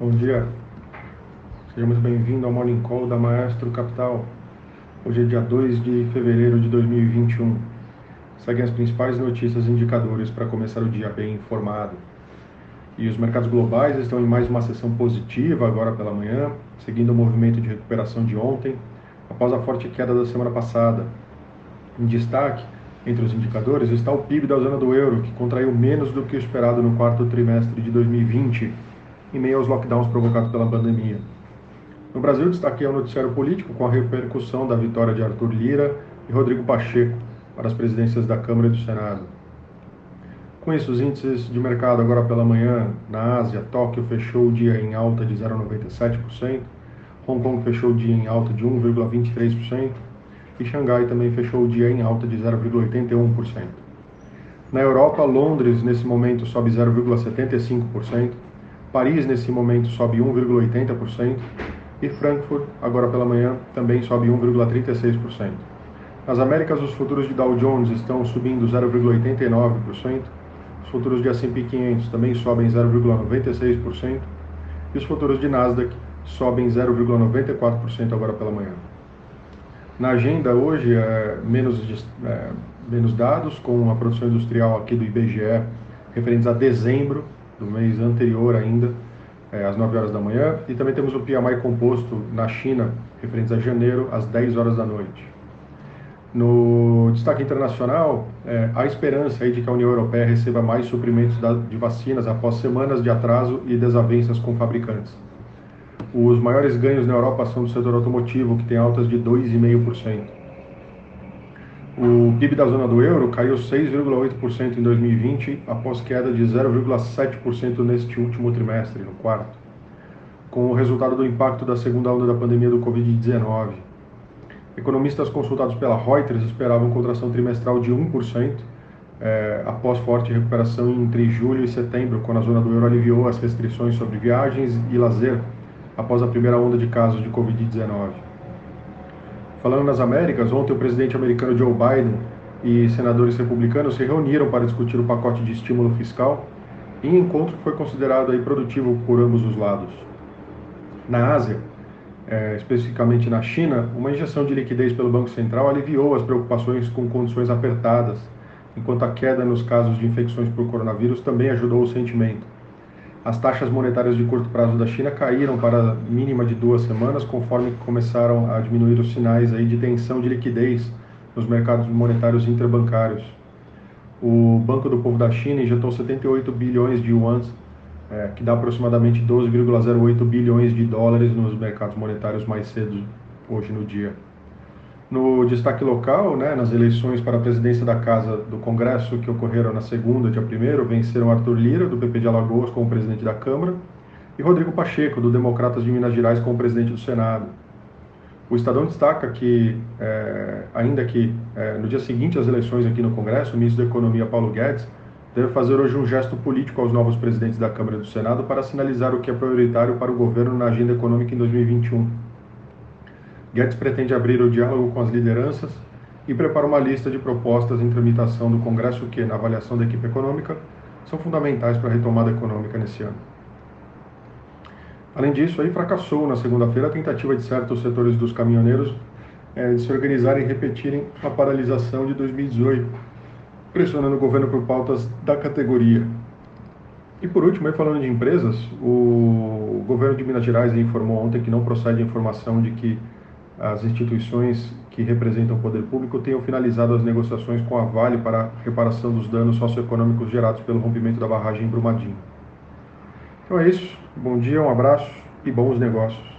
Bom dia, seja muito bem-vindo ao Morning Call da Maestro Capital. Hoje é dia 2 de fevereiro de 2021. Seguem as principais notícias e indicadores para começar o dia bem informado. E os mercados globais estão em mais uma sessão positiva agora pela manhã, seguindo o movimento de recuperação de ontem, após a forte queda da semana passada. Em destaque, entre os indicadores, está o PIB da zona do euro, que contraiu menos do que o esperado no quarto trimestre de 2020, em meio aos lockdowns provocados pela pandemia. No Brasil, destaquei o noticiário político com a repercussão da vitória de Arthur Lira e Rodrigo Pacheco para as presidências da Câmara e do Senado. Com isso, os índices de mercado agora pela manhã na Ásia, Tóquio fechou o dia em alta de 0,97%, Hong Kong fechou o dia em alta de 1,23%, e Xangai também fechou o dia em alta de 0,81%. Na Europa, Londres nesse momento sobe 0,75%, Paris nesse momento sobe 1,80% e Frankfurt, agora pela manhã, também sobe 1,36%. Nas Américas, os futuros de Dow Jones estão subindo 0,89%, os futuros de S&P 500 também sobem 0,96% e os futuros de Nasdaq sobem 0,94% agora pela manhã. Na agenda hoje, é, menos, é, menos dados, com a produção industrial aqui do IBGE referentes a dezembro, do mês anterior ainda, é, às 9 horas da manhã, e também temos o PMI composto na China, referentes a janeiro, às 10 horas da noite. No destaque internacional, é, há esperança aí de que a União Europeia receba mais suprimentos de vacinas após semanas de atraso e desavenças com fabricantes. Os maiores ganhos na Europa são do setor automotivo, que tem altas de 2,5%. O PIB da zona do euro caiu 6,8% em 2020, após queda de 0,7% neste último trimestre, no quarto, com o resultado do impacto da segunda onda da pandemia do Covid-19. Economistas consultados pela Reuters esperavam contração trimestral de 1%, é, após forte recuperação entre julho e setembro, quando a zona do euro aliviou as restrições sobre viagens e lazer após a primeira onda de casos de Covid-19. Falando nas Américas, ontem o presidente americano Joe Biden e senadores republicanos se reuniram para discutir o pacote de estímulo fiscal em encontro que foi considerado aí produtivo por ambos os lados. Na Ásia, é, especificamente na China, uma injeção de liquidez pelo Banco Central aliviou as preocupações com condições apertadas, enquanto a queda nos casos de infecções por coronavírus também ajudou o sentimento. As taxas monetárias de curto prazo da China caíram para mínima de duas semanas, conforme começaram a diminuir os sinais aí de tensão de liquidez nos mercados monetários interbancários. O Banco do Povo da China injetou 78 bilhões de yuans, é, que dá aproximadamente 12,08 bilhões de dólares nos mercados monetários mais cedo hoje no dia. No destaque local, né, nas eleições para a presidência da Casa do Congresso, que ocorreram na segunda, dia 1 venceram Arthur Lira, do PP de Alagoas, como presidente da Câmara, e Rodrigo Pacheco, do Democratas de Minas Gerais, como presidente do Senado. O Estadão destaca que, é, ainda que é, no dia seguinte às eleições aqui no Congresso, o ministro da Economia, Paulo Guedes, deve fazer hoje um gesto político aos novos presidentes da Câmara e do Senado para sinalizar o que é prioritário para o governo na agenda econômica em 2021. Guedes pretende abrir o diálogo com as lideranças e prepara uma lista de propostas em tramitação do Congresso que, na avaliação da equipe econômica, são fundamentais para a retomada econômica nesse ano. Além disso, aí fracassou na segunda-feira a tentativa de certos setores dos caminhoneiros é, de se organizarem e repetirem a paralisação de 2018, pressionando o governo por pautas da categoria. E por último, aí falando de empresas, o governo de Minas Gerais informou ontem que não procede a informação de que as instituições que representam o poder público tenham finalizado as negociações com a Vale para a reparação dos danos socioeconômicos gerados pelo rompimento da barragem em Brumadinho. Então é isso. Bom dia, um abraço e bons negócios.